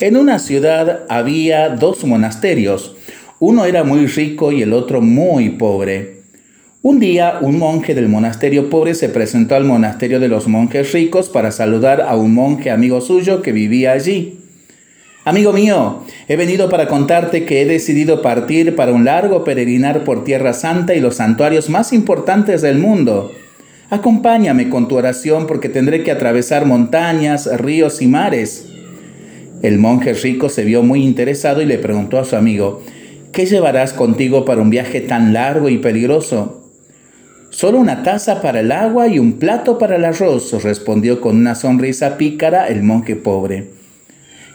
En una ciudad había dos monasterios. Uno era muy rico y el otro muy pobre. Un día un monje del monasterio pobre se presentó al monasterio de los monjes ricos para saludar a un monje amigo suyo que vivía allí. Amigo mío, he venido para contarte que he decidido partir para un largo peregrinar por Tierra Santa y los santuarios más importantes del mundo. Acompáñame con tu oración porque tendré que atravesar montañas, ríos y mares. El monje rico se vio muy interesado y le preguntó a su amigo, ¿qué llevarás contigo para un viaje tan largo y peligroso? Solo una taza para el agua y un plato para el arroz, respondió con una sonrisa pícara el monje pobre.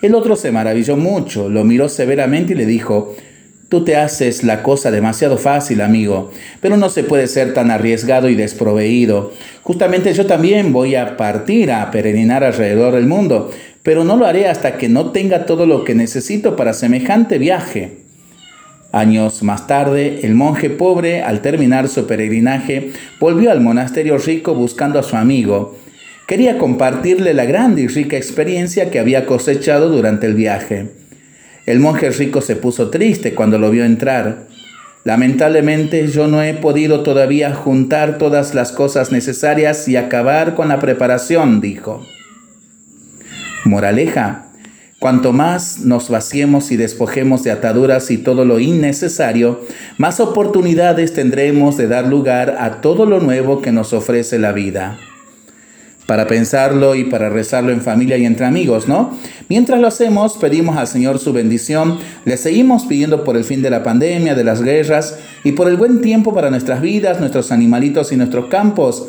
El otro se maravilló mucho, lo miró severamente y le dijo, Tú te haces la cosa demasiado fácil, amigo, pero no se puede ser tan arriesgado y desproveído. Justamente yo también voy a partir a peregrinar alrededor del mundo, pero no lo haré hasta que no tenga todo lo que necesito para semejante viaje. Años más tarde, el monje pobre, al terminar su peregrinaje, volvió al monasterio rico buscando a su amigo. Quería compartirle la grande y rica experiencia que había cosechado durante el viaje. El monje rico se puso triste cuando lo vio entrar. Lamentablemente yo no he podido todavía juntar todas las cosas necesarias y acabar con la preparación, dijo. Moraleja, cuanto más nos vaciemos y despojemos de ataduras y todo lo innecesario, más oportunidades tendremos de dar lugar a todo lo nuevo que nos ofrece la vida. Para pensarlo y para rezarlo en familia y entre amigos, ¿no? Mientras lo hacemos, pedimos al Señor su bendición, le seguimos pidiendo por el fin de la pandemia, de las guerras y por el buen tiempo para nuestras vidas, nuestros animalitos y nuestros campos